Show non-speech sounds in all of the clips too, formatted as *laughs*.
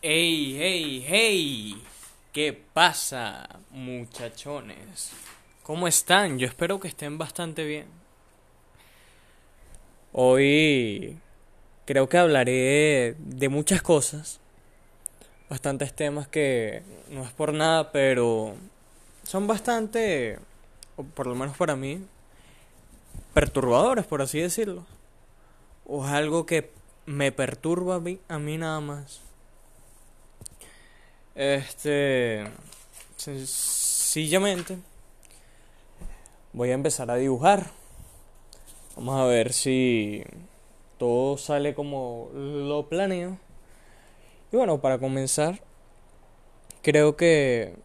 Hey, hey, hey. ¿Qué pasa, muchachones? ¿Cómo están? Yo espero que estén bastante bien. Hoy creo que hablaré de muchas cosas. Bastantes temas que no es por nada, pero son bastante, o por lo menos para mí, perturbadores, por así decirlo. O es algo que me perturba a mí, a mí nada más. Este, sencillamente, voy a empezar a dibujar. Vamos a ver si todo sale como lo planeo. Y bueno, para comenzar, creo que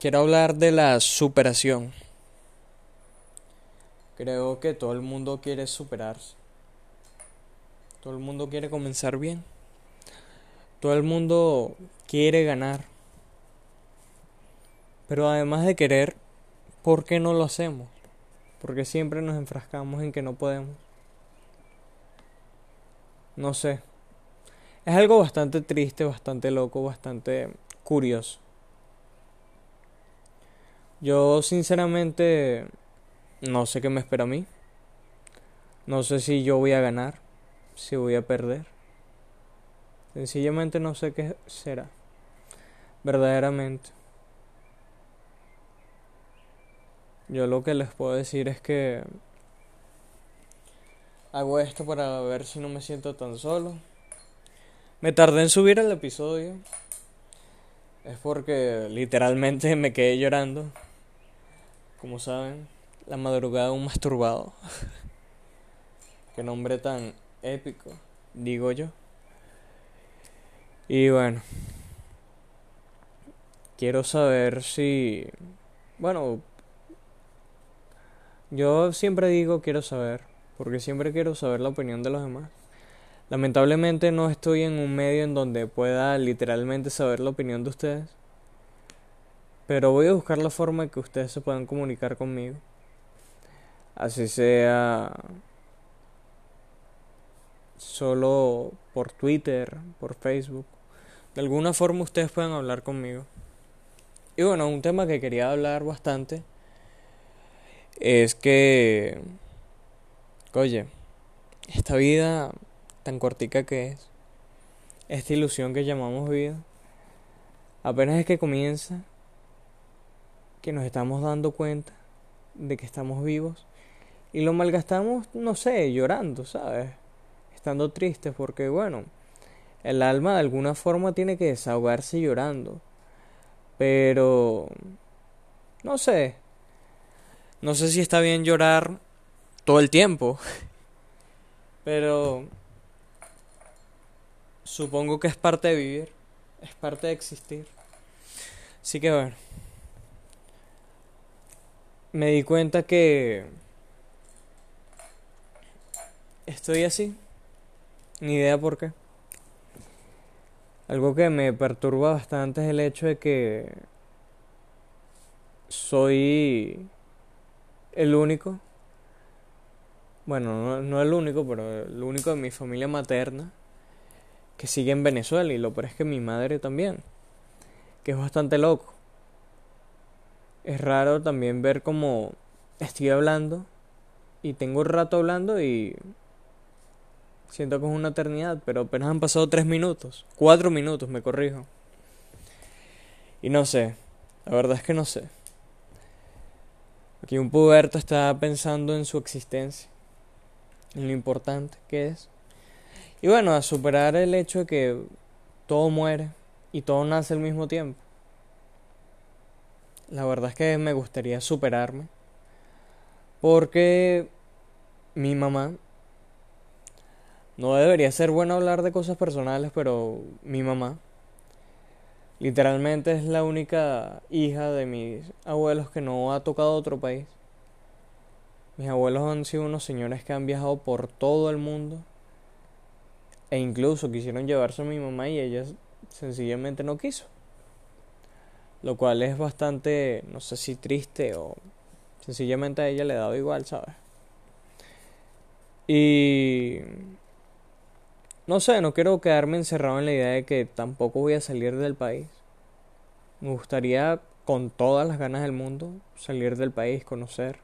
quiero hablar de la superación. Creo que todo el mundo quiere superarse. Todo el mundo quiere comenzar bien. Todo el mundo quiere ganar. Pero además de querer, ¿por qué no lo hacemos? Porque siempre nos enfrascamos en que no podemos. No sé. Es algo bastante triste, bastante loco, bastante curioso. Yo sinceramente no sé qué me espera a mí. No sé si yo voy a ganar, si voy a perder. Sencillamente no sé qué será. Verdaderamente. Yo lo que les puedo decir es que hago esto para ver si no me siento tan solo. Me tardé en subir el episodio. Es porque literalmente me quedé llorando. Como saben, la madrugada de un masturbado. *laughs* Qué nombre tan épico, digo yo. Y bueno, quiero saber si... Bueno, yo siempre digo quiero saber, porque siempre quiero saber la opinión de los demás. Lamentablemente no estoy en un medio en donde pueda literalmente saber la opinión de ustedes, pero voy a buscar la forma en que ustedes se puedan comunicar conmigo. Así sea solo por Twitter, por Facebook de alguna forma ustedes pueden hablar conmigo. Y bueno, un tema que quería hablar bastante es que, oye, esta vida tan cortica que es, esta ilusión que llamamos vida, apenas es que comienza, que nos estamos dando cuenta de que estamos vivos y lo malgastamos, no sé, llorando, ¿sabes? Estando tristes porque, bueno, el alma de alguna forma tiene que desahogarse llorando. Pero... No sé. No sé si está bien llorar todo el tiempo. *laughs* Pero... Supongo que es parte de vivir. Es parte de existir. Así que bueno. Me di cuenta que... Estoy así. Ni idea por qué. Algo que me perturba bastante es el hecho de que soy el único, bueno, no, el único, pero el único de mi familia materna que sigue en Venezuela y lo peor es que mi madre también, que es bastante loco. Es raro también ver como estoy hablando y tengo un rato hablando y Siento que es una eternidad, pero apenas han pasado tres minutos. Cuatro minutos, me corrijo. Y no sé. La verdad es que no sé. Aquí un puberto está pensando en su existencia. En lo importante que es. Y bueno, a superar el hecho de que todo muere y todo nace al mismo tiempo. La verdad es que me gustaría superarme. Porque mi mamá no debería ser bueno hablar de cosas personales, pero mi mamá literalmente es la única hija de mis abuelos que no ha tocado otro país. Mis abuelos han sido unos señores que han viajado por todo el mundo e incluso quisieron llevarse a mi mamá y ella sencillamente no quiso. Lo cual es bastante, no sé si triste o sencillamente a ella le daba igual, ¿sabes? Y no sé, no quiero quedarme encerrado en la idea de que tampoco voy a salir del país. Me gustaría con todas las ganas del mundo salir del país, conocer.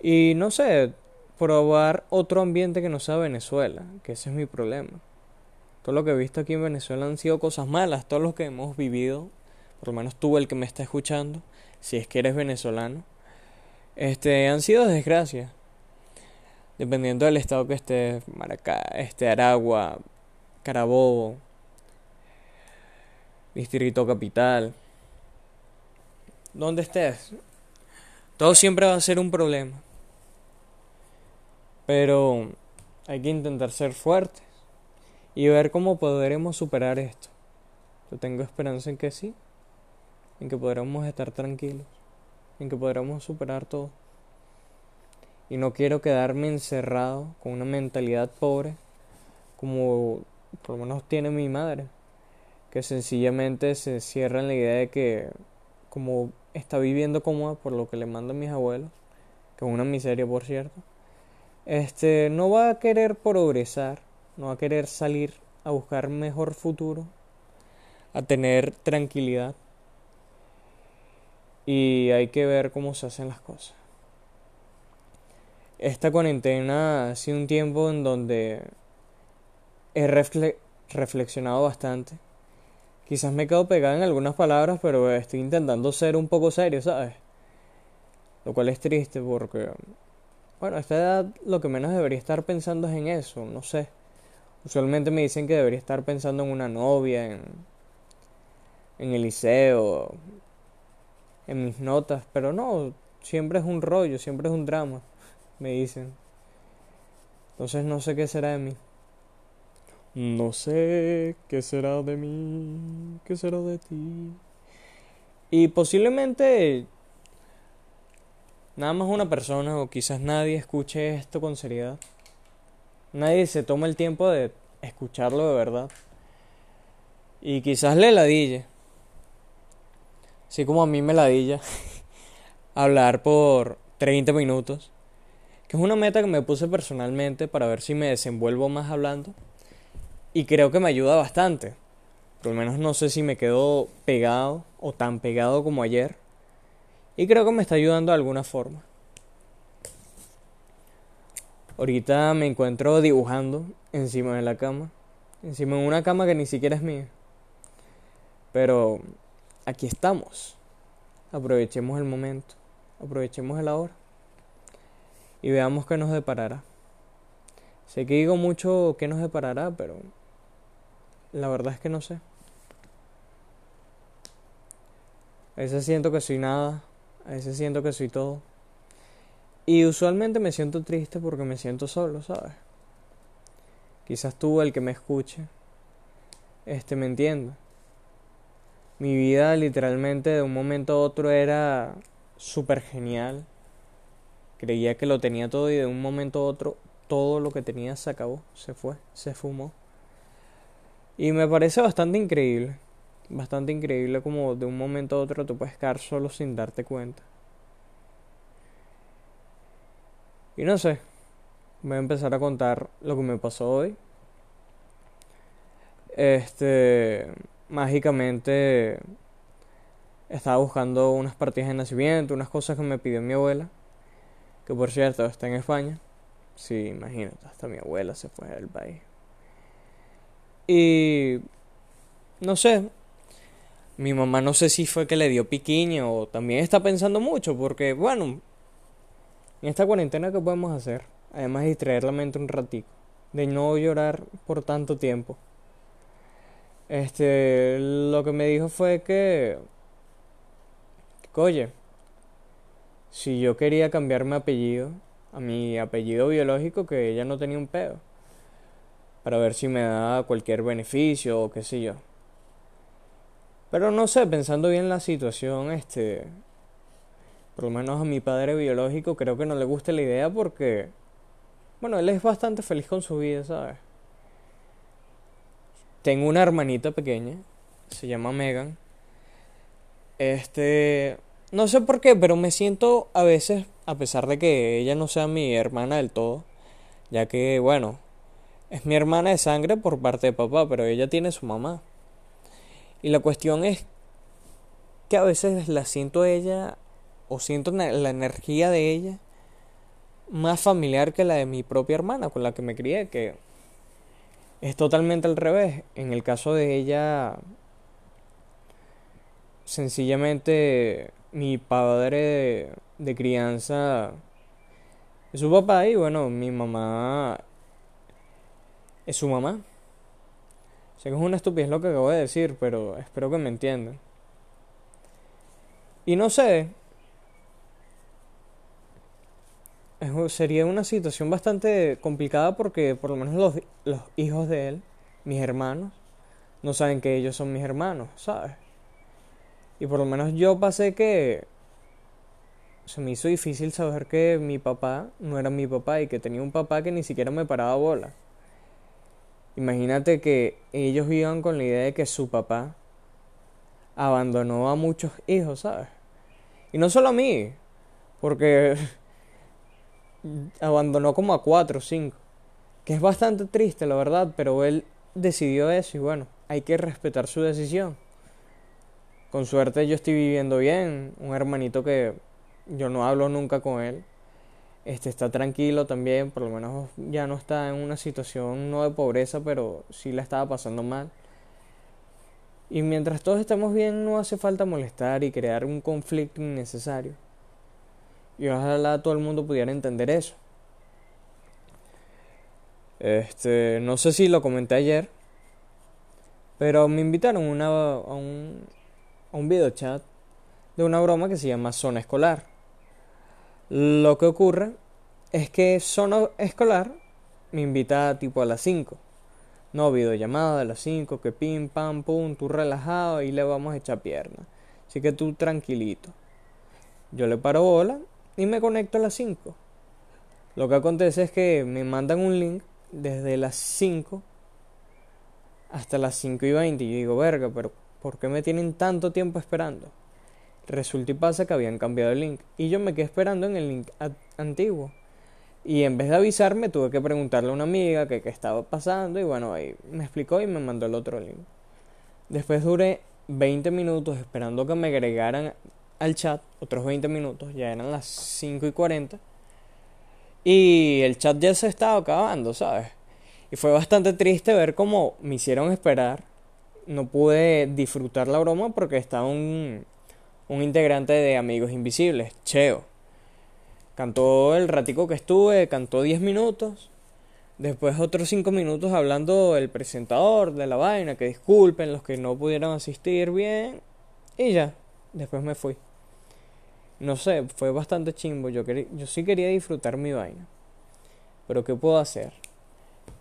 Y no sé, probar otro ambiente que no sea Venezuela, que ese es mi problema. Todo lo que he visto aquí en Venezuela han sido cosas malas, todo lo que hemos vivido, por lo menos tú el que me está escuchando, si es que eres venezolano, este han sido desgracias. Dependiendo del estado que esté, Maracá, este Aragua, Carabobo, Distrito Capital, donde estés, todo siempre va a ser un problema. Pero hay que intentar ser fuertes y ver cómo podremos superar esto. Yo tengo esperanza en que sí, en que podremos estar tranquilos, en que podremos superar todo. Y no quiero quedarme encerrado con una mentalidad pobre como por lo menos tiene mi madre, que sencillamente se cierra en la idea de que como está viviendo cómoda por lo que le mandan mis abuelos, que es una miseria por cierto, este no va a querer progresar, no va a querer salir a buscar mejor futuro, a tener tranquilidad. Y hay que ver cómo se hacen las cosas. Esta cuarentena ha sido un tiempo en donde he reflexionado bastante. Quizás me quedo pegado en algunas palabras, pero estoy intentando ser un poco serio, ¿sabes? Lo cual es triste porque bueno, a esta edad lo que menos debería estar pensando es en eso, no sé. Usualmente me dicen que debería estar pensando en una novia, en, en el liceo, en mis notas, pero no, siempre es un rollo, siempre es un drama, me dicen. Entonces no sé qué será de mí. No sé qué será de mí, qué será de ti. Y posiblemente nada más una persona o quizás nadie escuche esto con seriedad. Nadie se toma el tiempo de escucharlo de verdad. Y quizás le ladille. Así como a mí me ladilla. *laughs* hablar por 30 minutos. Es una meta que me puse personalmente para ver si me desenvuelvo más hablando. Y creo que me ayuda bastante. Por lo menos no sé si me quedo pegado o tan pegado como ayer. Y creo que me está ayudando de alguna forma. Ahorita me encuentro dibujando encima de la cama. Encima de una cama que ni siquiera es mía. Pero aquí estamos. Aprovechemos el momento. Aprovechemos el ahora. Y veamos qué nos deparará. Sé que digo mucho qué nos deparará, pero la verdad es que no sé. A veces siento que soy nada, a veces siento que soy todo. Y usualmente me siento triste porque me siento solo, ¿sabes? Quizás tú, el que me escuche, este me entienda. Mi vida literalmente de un momento a otro era súper genial. Creía que lo tenía todo y de un momento a otro todo lo que tenía se acabó, se fue, se fumó. Y me parece bastante increíble bastante increíble como de un momento a otro tú puedes quedar solo sin darte cuenta. Y no sé, voy a empezar a contar lo que me pasó hoy. Este, mágicamente estaba buscando unas partidas de nacimiento, unas cosas que me pidió mi abuela, que por cierto está en España. Sí, imagínate, hasta mi abuela se fue del país. Y no sé, mi mamá no sé si fue que le dio piquiño o también está pensando mucho porque, bueno, en esta cuarentena, ¿qué podemos hacer? Además de distraer la mente un ratico, de no llorar por tanto tiempo. Este, lo que me dijo fue que, que oye, si yo quería cambiar mi apellido, a mi apellido biológico, que ella no tenía un pedo, para ver si me daba cualquier beneficio o qué sé yo. Pero no sé, pensando bien la situación, este, por lo menos a mi padre biológico creo que no le gusta la idea porque, bueno, él es bastante feliz con su vida, ¿sabes? Tengo una hermanita pequeña, se llama Megan. Este, no sé por qué, pero me siento a veces, a pesar de que ella no sea mi hermana del todo, ya que, bueno, es mi hermana de sangre por parte de papá, pero ella tiene su mamá. Y la cuestión es que a veces la siento ella o siento la energía de ella más familiar que la de mi propia hermana con la que me crié, que es totalmente al revés. En el caso de ella, sencillamente mi padre de, crianza es su papá y bueno, mi mamá es su mamá. Sé que es una estupidez lo que acabo de decir, pero espero que me entiendan. Y no sé, sería una situación bastante complicada porque por lo menos los, los hijos de él, mis hermanos, no saben que ellos son mis hermanos, ¿sabes? Y por lo menos yo pasé que se me hizo difícil saber que mi papá no era mi papá y que tenía un papá que ni siquiera me paraba bola. Imagínate que ellos vivan con la idea de que su papá abandonó a muchos hijos, ¿sabes? Y no solo a mí, porque *laughs* abandonó como a cuatro o cinco. Que es bastante triste, la verdad, pero él decidió eso y bueno, hay que respetar su decisión. Con suerte yo estoy viviendo bien, un hermanito que yo no hablo nunca con él. Este está tranquilo también, por lo menos ya no está en una situación no de pobreza, pero sí la estaba pasando mal. Y mientras todos estamos bien, no hace falta molestar y crear un conflicto innecesario. Y ojalá todo el mundo pudiera entender eso. Este, no sé si lo comenté ayer, pero me invitaron a un, un video chat de una broma que se llama Zona Escolar. Lo que ocurre es que Zona Escolar me invita tipo a las 5. No videollamada a las 5, que pim, pam, pum, tú relajado y le vamos a echar pierna. Así que tú tranquilito. Yo le paro bola y me conecto a las 5. Lo que acontece es que me mandan un link desde las 5 hasta las 5 y 20 y yo digo, verga, pero ¿por qué me tienen tanto tiempo esperando? Resulta y pasa que habían cambiado el link y yo me quedé esperando en el link antiguo. Y en vez de avisarme tuve que preguntarle a una amiga qué estaba pasando y bueno, ahí me explicó y me mandó el otro link. Después duré 20 minutos esperando que me agregaran al chat, otros 20 minutos, ya eran las 5 y 40. Y el chat ya se estaba acabando, ¿sabes? Y fue bastante triste ver cómo me hicieron esperar. No pude disfrutar la broma porque estaba un, un integrante de Amigos Invisibles, Cheo. Cantó el ratico que estuve, cantó 10 minutos. Después otros 5 minutos hablando el presentador de la vaina, que disculpen los que no pudieron asistir bien. Y ya, después me fui no sé, fue bastante chimbo. Yo, yo sí quería disfrutar mi vaina. Pero ¿qué puedo hacer?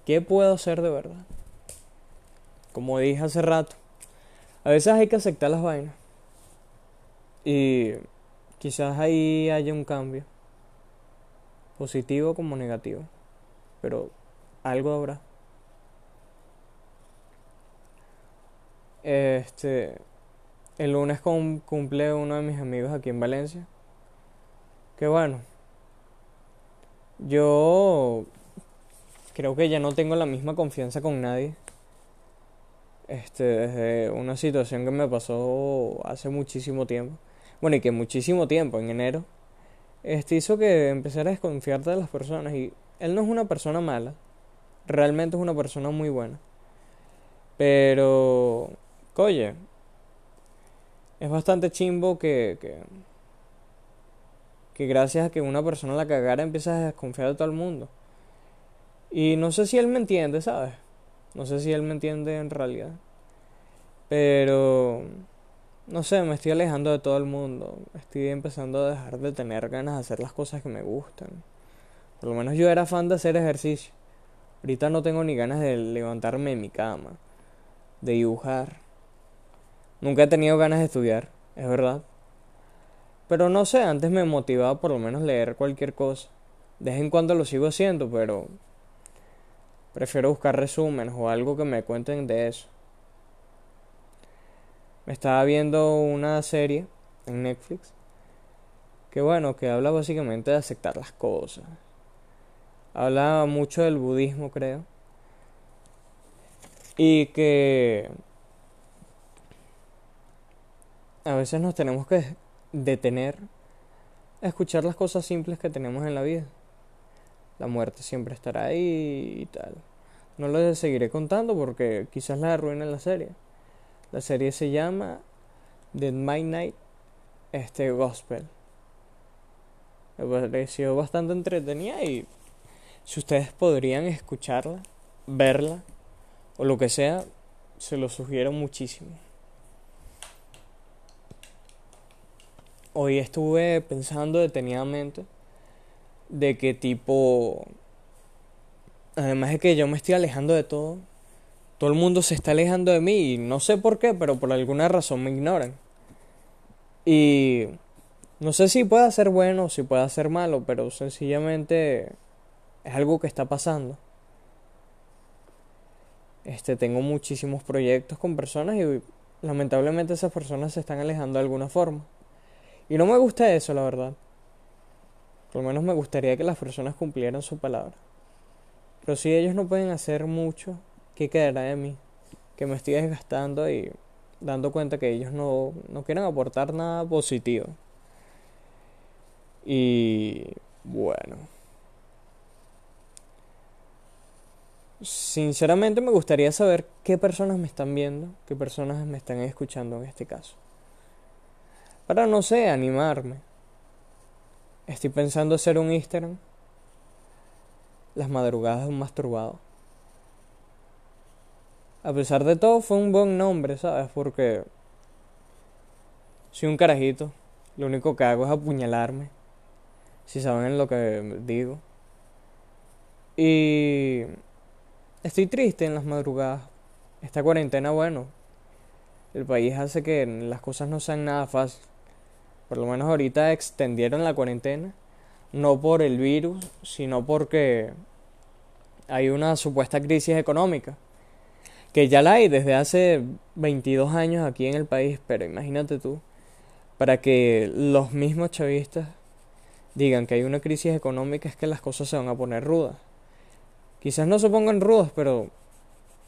¿Qué puedo hacer de verdad? Como dije hace rato, a veces hay que aceptar las vainas. Y quizás ahí haya un cambio. Positivo como negativo. Pero algo habrá. Este. El lunes cumple uno de mis amigos aquí en Valencia. Que bueno. Yo creo que ya no tengo la misma confianza con nadie. Este, desde una situación que me pasó hace muchísimo tiempo. Bueno, y que muchísimo tiempo, en enero. Este hizo que empezara a desconfiarte de las personas. Y él no es una persona mala. Realmente es una persona muy buena. Pero, oye, es bastante chimbo que, que, que gracias a que una persona la cagara empiezas a desconfiar de todo el mundo. Y no sé si él me entiende, ¿sabes? No sé si él me entiende en realidad. Pero, no sé, me estoy alejando de todo el mundo. Estoy empezando a dejar de tener ganas de hacer las cosas que me gustan. Por lo menos yo era fan de hacer ejercicio. Ahorita no tengo ni ganas de levantarme en mi cama, de dibujar. Nunca he tenido ganas de estudiar, es verdad. Pero no sé, antes me motivaba por lo menos leer cualquier cosa. De vez en cuando lo sigo haciendo, pero prefiero buscar resúmenes o algo que me cuenten de eso. Me estaba viendo una serie en Netflix que bueno, que habla básicamente de aceptar las cosas. Habla mucho del budismo, creo. Y que a veces nos tenemos que detener a escuchar las cosas simples que tenemos en la vida. La muerte siempre estará ahí y tal. No les seguiré contando porque quizás la arruinen la serie. La serie se llama The Midnight este Gospel. Me pareció bastante entretenida y si ustedes podrían escucharla, verla o lo que sea, se lo sugiero muchísimo. Hoy estuve pensando detenidamente de qué tipo además de que yo me estoy alejando de todo, todo el mundo se está alejando de mí y no sé por qué, pero por alguna razón me ignoran. Y no sé si pueda ser bueno o si pueda ser malo, pero sencillamente es algo que está pasando. Este, tengo muchísimos proyectos con personas y lamentablemente esas personas se están alejando de alguna forma. Y no me gusta eso, la verdad. Por lo menos me gustaría que las personas cumplieran su palabra. Pero si ellos no pueden hacer mucho, ¿qué quedará de mí? Que me estoy desgastando y dando cuenta que ellos no, no quieren aportar nada positivo. Y bueno. Sinceramente me gustaría saber qué personas me están viendo, qué personas me están escuchando en este caso. Para no sé, animarme. Estoy pensando hacer un Instagram las madrugadas de un masturbado. A pesar de todo, fue un buen nombre, ¿sabes? Porque soy un carajito. Lo único que hago es apuñalarme. Si saben lo que digo. Y estoy triste en las madrugadas. Esta cuarentena, bueno, el país hace que las cosas no sean nada fáciles. Por lo menos ahorita extendieron la cuarentena no por el virus, sino porque hay una supuesta crisis económica, que ya la hay desde hace 22 años aquí en el país, pero imagínate tú, para que los mismos chavistas digan que hay una crisis económica es que las cosas se van a poner rudas. Quizás no se pongan rudas, pero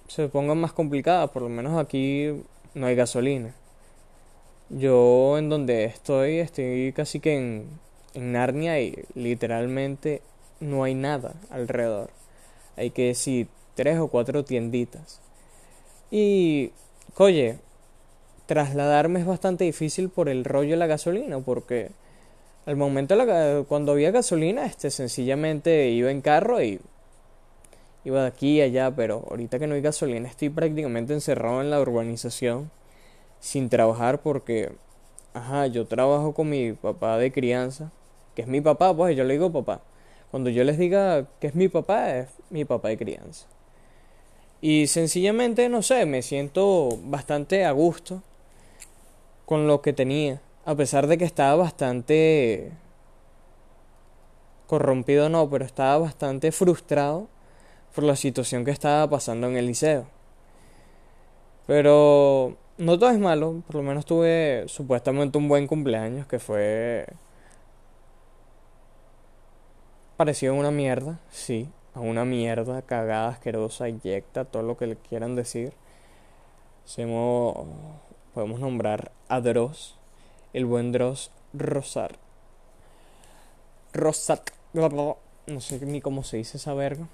se pongan más complicadas, por lo menos aquí no hay gasolina. Yo en donde estoy, estoy casi que en en Narnia y literalmente no hay nada alrededor. Hay que decir tres o cuatro tienditas. Y, oye, trasladarme es bastante difícil por el rollo de la gasolina, porque al momento la, cuando había gasolina, este sencillamente iba en carro y iba de aquí a allá, pero ahorita que no hay gasolina estoy prácticamente encerrado en la urbanización sin trabajar porque, ajá, yo trabajo con mi papá de crianza que es mi papá, pues yo le digo papá. Cuando yo les diga que es mi papá, es mi papá de crianza. Y sencillamente, no sé, me siento bastante a gusto con lo que tenía, a pesar de que estaba bastante corrompido, no, pero estaba bastante frustrado por la situación que estaba pasando en el liceo. Pero no todo es malo, por lo menos tuve supuestamente un buen cumpleaños que fue pareció una mierda, sí, a una mierda cagada, asquerosa, inyecta, todo lo que le quieran decir. Hacemos, podemos nombrar a Dross, el buen Dross Rosar. Rosat, no sé ni cómo se dice esa verga.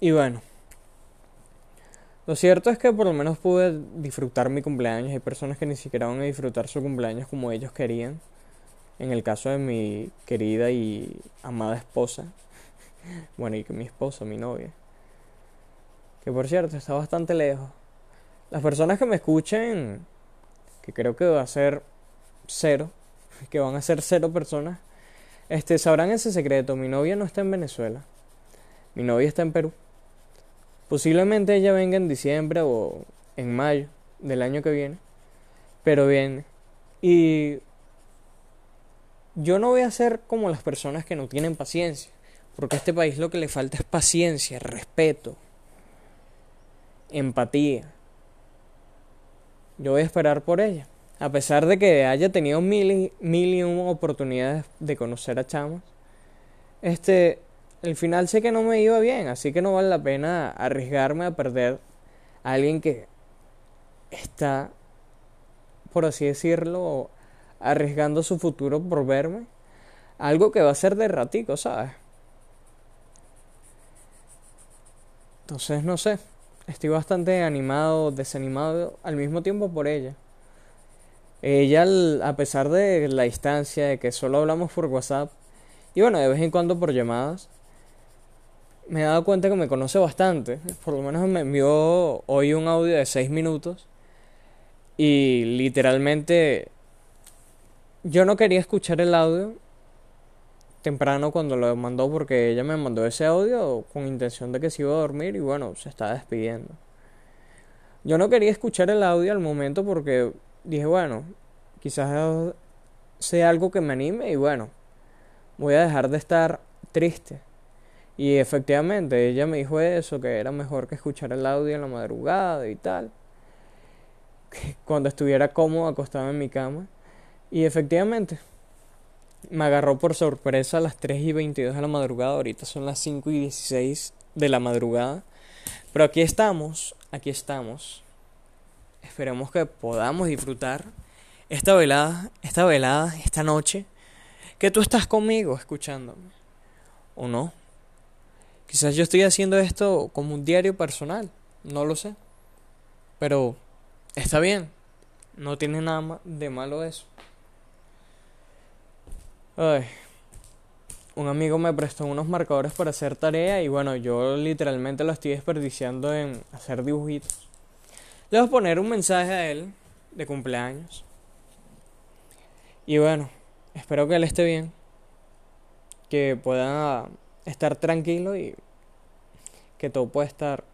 Y bueno, lo cierto es que por lo menos pude disfrutar mi cumpleaños. Hay personas que ni siquiera van a disfrutar su cumpleaños como ellos querían en el caso de mi querida y amada esposa, *laughs* bueno, y que mi esposa, mi novia, que por cierto está bastante lejos. Las personas que me escuchen, que creo que va a ser cero, *laughs* que van a ser cero personas, este, sabrán ese secreto. Mi novia no está en Venezuela, mi novia está en Perú. Posiblemente ella venga en diciembre o en mayo del año que viene, pero viene. Y yo no voy a ser como las personas que no tienen paciencia, porque a este país lo que le falta es paciencia, respeto, empatía. Yo voy a esperar por ella, a pesar de que haya tenido mil y, mil oportunidades de conocer a chamas. Este, el final sé que no me iba bien, así que no vale la pena arriesgarme a perder alguien que está, por así decirlo, arriesgando su futuro por verme, algo que va a ser de ratico, ¿sabes? Entonces, no sé, estoy bastante animado, desanimado al mismo tiempo por ella. Ella, a pesar de la distancia, de que solo hablamos por WhatsApp, y bueno, de vez en cuando por llamadas, me he dado cuenta que me conoce bastante. Por lo menos me envió hoy un audio de 6 minutos. Y literalmente yo no quería escuchar el audio temprano cuando lo mandó porque ella me mandó ese audio con intención de que se iba a dormir y bueno, se estaba despidiendo. Yo no quería escuchar el audio al momento porque dije, bueno, quizás sea algo que me anime y bueno, voy a dejar de estar triste. Y efectivamente, ella me dijo eso, que era mejor que escuchar el audio en la madrugada y tal. *laughs* cuando estuviera cómodo acostado en mi cama. Y efectivamente, me agarró por sorpresa a las 3 y 22 de la madrugada. Ahorita son las 5 y 16 de la madrugada. Pero aquí estamos, aquí estamos. Esperemos que podamos disfrutar esta velada, esta velada, esta noche. Que tú estás conmigo escuchándome. ¿O no? Quizás yo estoy haciendo esto como un diario personal. No lo sé. Pero está bien. No tiene nada de malo eso. Ay. Un amigo me prestó unos marcadores para hacer tarea y bueno, yo literalmente lo estoy desperdiciando en hacer dibujitos. Le voy a poner un mensaje a él de cumpleaños. Y bueno, espero que él esté bien. Que pueda estar tranquilo y que todo pueda estar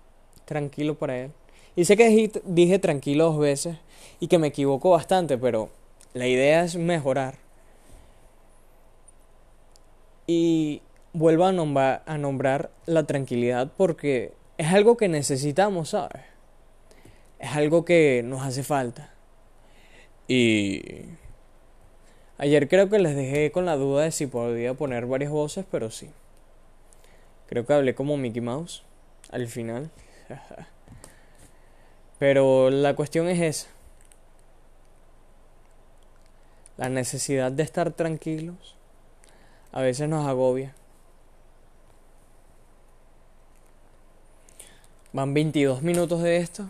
tranquilo para él. Y sé que dije tranquilo dos veces y que me equivoco bastante, pero la idea es mejorar y vuelvo a a nombrar la tranquilidad porque es algo que necesitamos, ¿sabes? Es algo que nos hace falta. Y ayer creo que les dejé con la duda de si podía poner varias voces, pero sí. Creo que hablé como Mickey Mouse al final. *laughs* pero la cuestión es esa. La necesidad de estar tranquilos a veces nos agobia. Van 22 minutos de esto.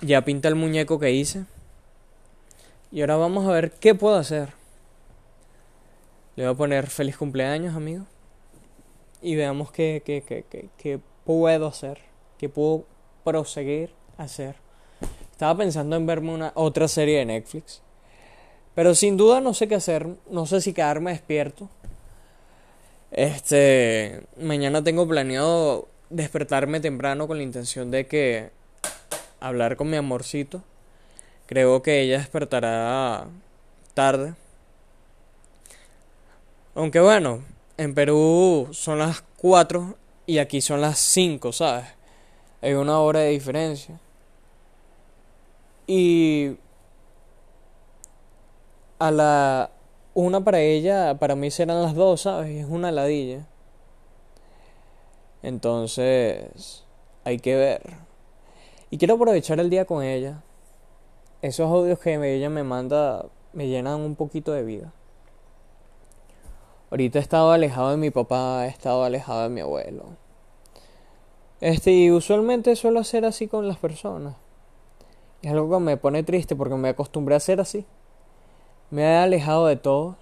Ya pinta el muñeco que hice. Y ahora vamos a ver qué puedo hacer. Le voy a poner feliz cumpleaños, amigo. Y veamos qué, qué, qué, qué puedo hacer. Qué puedo proseguir a hacer. Estaba pensando en verme una otra serie de Netflix. Pero sin duda no sé qué hacer, no sé si quedarme despierto. Este, mañana tengo planeado despertarme temprano con la intención de que hablar con mi amorcito. Creo que ella despertará tarde. Aunque bueno, en Perú son las 4 y aquí son las 5, ¿sabes? Hay una hora de diferencia. Y a la una para ella, para mí serán las dos, ¿sabes? Es una ladilla. Entonces, hay que ver. Y quiero aprovechar el día con ella. Esos audios que ella me manda me llenan un poquito de vida. Ahorita he estado alejado de mi papá, he estado alejado de mi abuelo. Este, y usualmente suelo hacer así con las personas. Es algo que me pone triste porque me acostumbré a hacer así. Me he alejado de todos.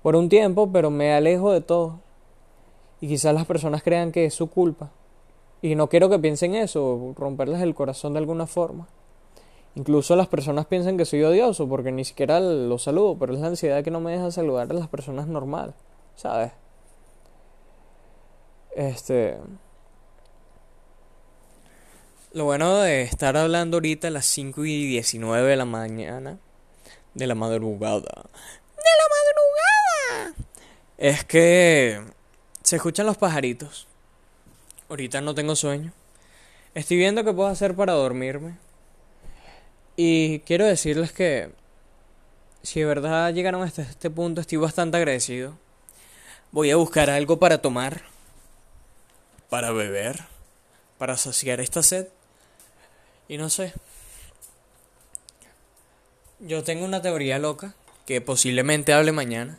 Por un tiempo, pero me alejo de todos. Y quizás las personas crean que es su culpa. Y no quiero que piensen eso, romperles el corazón de alguna forma. Incluso las personas piensan que soy odioso porque ni siquiera los saludo, pero es la ansiedad que no me deja saludar a las personas normal, ¿sabes? Este. Lo bueno de estar hablando ahorita a las 5 y 19 de la mañana de la madrugada. De la madrugada. Es que se escuchan los pajaritos. Ahorita no tengo sueño. Estoy viendo qué puedo hacer para dormirme. Y quiero decirles que si de verdad llegaron hasta este punto, estoy bastante agradecido. Voy a buscar algo para tomar, para beber, para saciar esta sed. Y no sé. Yo tengo una teoría loca, que posiblemente hable mañana,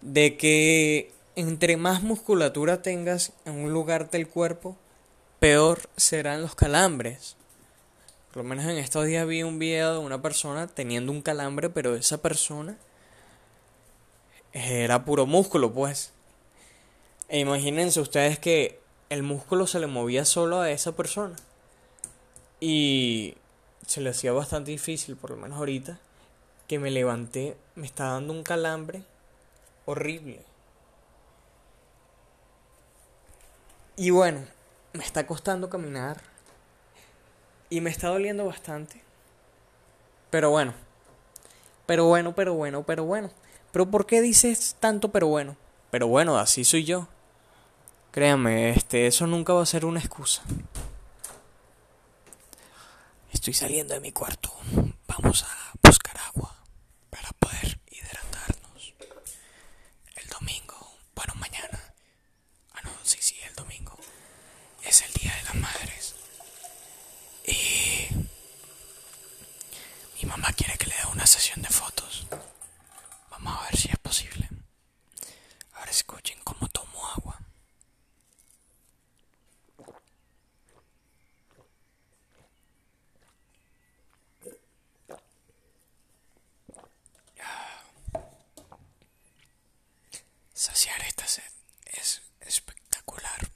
de que entre más musculatura tengas en un lugar del cuerpo, peor serán los calambres. Por lo menos en estos días vi un video de una persona teniendo un calambre, pero esa persona era puro músculo, pues. E imagínense ustedes que el músculo se le movía solo a esa persona. Y se le hacía bastante difícil, por lo menos ahorita, que me levanté, me está dando un calambre horrible. Y bueno, me está costando caminar. Y me está doliendo bastante. Pero bueno. Pero bueno, pero bueno, pero bueno. Pero ¿por qué dices tanto pero bueno? Pero bueno, así soy yo. Créame, este, eso nunca va a ser una excusa. Estoy saliendo de mi cuarto. Vamos a buscar agua para poder hidratarnos. El domingo, bueno, mañana. Ah, no, sí, sí, el domingo. Es el Día de las Madres. Y mi mamá quiere que le dé una sesión de fotos. Vamos a ver si es posible. Ahora escuchen cómo tomo agua. Saciar esta sed es espectacular.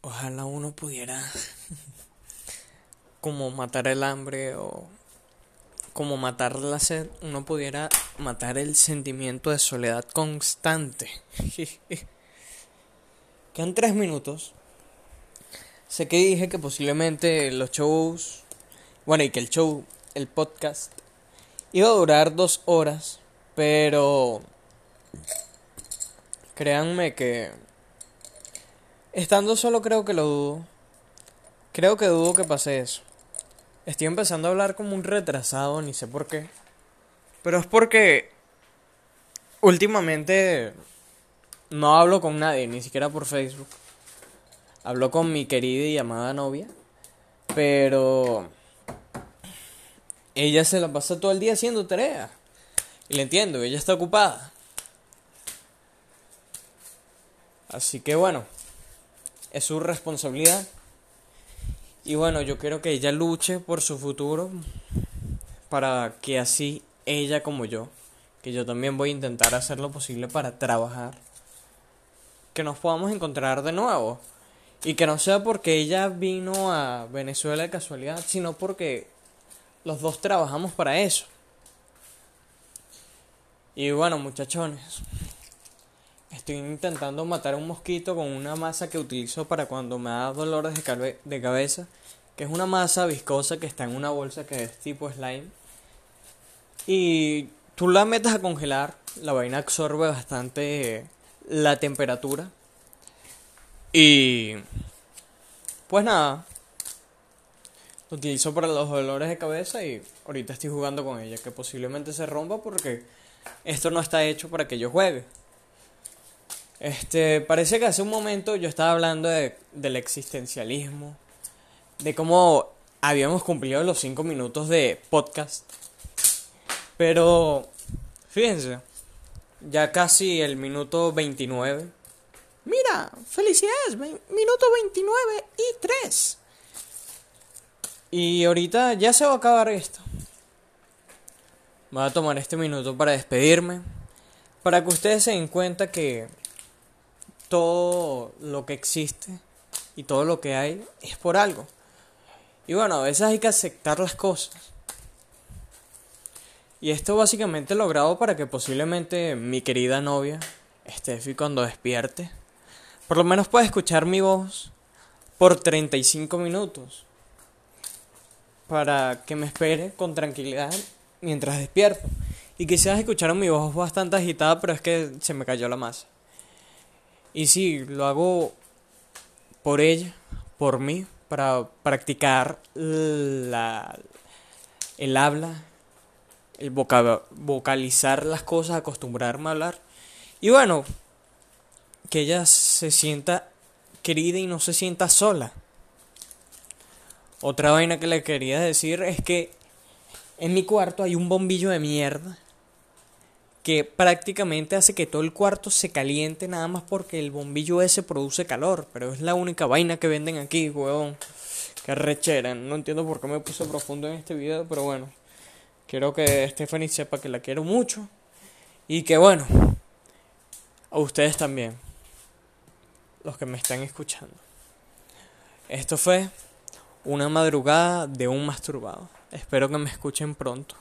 Ojalá uno pudiera como matar el hambre o como matar la sed, uno pudiera matar el sentimiento de soledad constante. *laughs* Quedan tres minutos. Sé que dije que posiblemente los shows, bueno, y que el show, el podcast, iba a durar dos horas, pero créanme que estando solo creo que lo dudo. Creo que dudo que pase eso. Estoy empezando a hablar como un retrasado, ni sé por qué. Pero es porque últimamente no hablo con nadie, ni siquiera por Facebook. Hablo con mi querida y amada novia. Pero ella se la pasa todo el día haciendo tarea. Y le entiendo, ella está ocupada. Así que bueno, es su responsabilidad. Y bueno, yo quiero que ella luche por su futuro para que así ella como yo, que yo también voy a intentar hacer lo posible para trabajar, que nos podamos encontrar de nuevo. Y que no sea porque ella vino a Venezuela de casualidad, sino porque los dos trabajamos para eso. Y bueno, muchachones, estoy intentando matar a un mosquito con una masa que utilizo para cuando me da dolores de, de cabeza, que es una masa viscosa que está en una bolsa que es tipo slime. Y tú la metes a congelar, la vaina absorbe bastante la temperatura. Y pues nada, lo utilizo para los dolores de cabeza y ahorita estoy jugando con ella, que posiblemente se rompa porque esto no está hecho para que yo juegue. Este, parece que hace un momento yo estaba hablando de, del existencialismo, de cómo habíamos cumplido los 5 minutos de podcast. Pero, fíjense, ya casi el minuto 29. Mira, felicidades, minuto 29 y 3. Y ahorita ya se va a acabar esto. Voy a tomar este minuto para despedirme. Para que ustedes se den cuenta que todo lo que existe y todo lo que hay es por algo. Y bueno, a veces hay que aceptar las cosas. Y esto básicamente lo grabo para que posiblemente mi querida novia, Steffi, cuando despierte, por lo menos pueda escuchar mi voz por 35 minutos. Para que me espere con tranquilidad mientras despierto. Y quizás escucharon mi voz bastante agitada, pero es que se me cayó la masa. Y sí, lo hago por ella, por mí, para practicar la, el habla, el vocalizar las cosas, acostumbrarme a hablar. Y bueno, que ella se sienta querida y no se sienta sola. Otra vaina que le quería decir es que en mi cuarto hay un bombillo de mierda que prácticamente hace que todo el cuarto se caliente nada más porque el bombillo ese produce calor, pero es la única vaina que venden aquí, huevón. Que rechera, no entiendo por qué me puse profundo en este video, pero bueno. Quiero que Stephanie sepa que la quiero mucho y que bueno, a ustedes también, los que me están escuchando. Esto fue una madrugada de un masturbado. Espero que me escuchen pronto.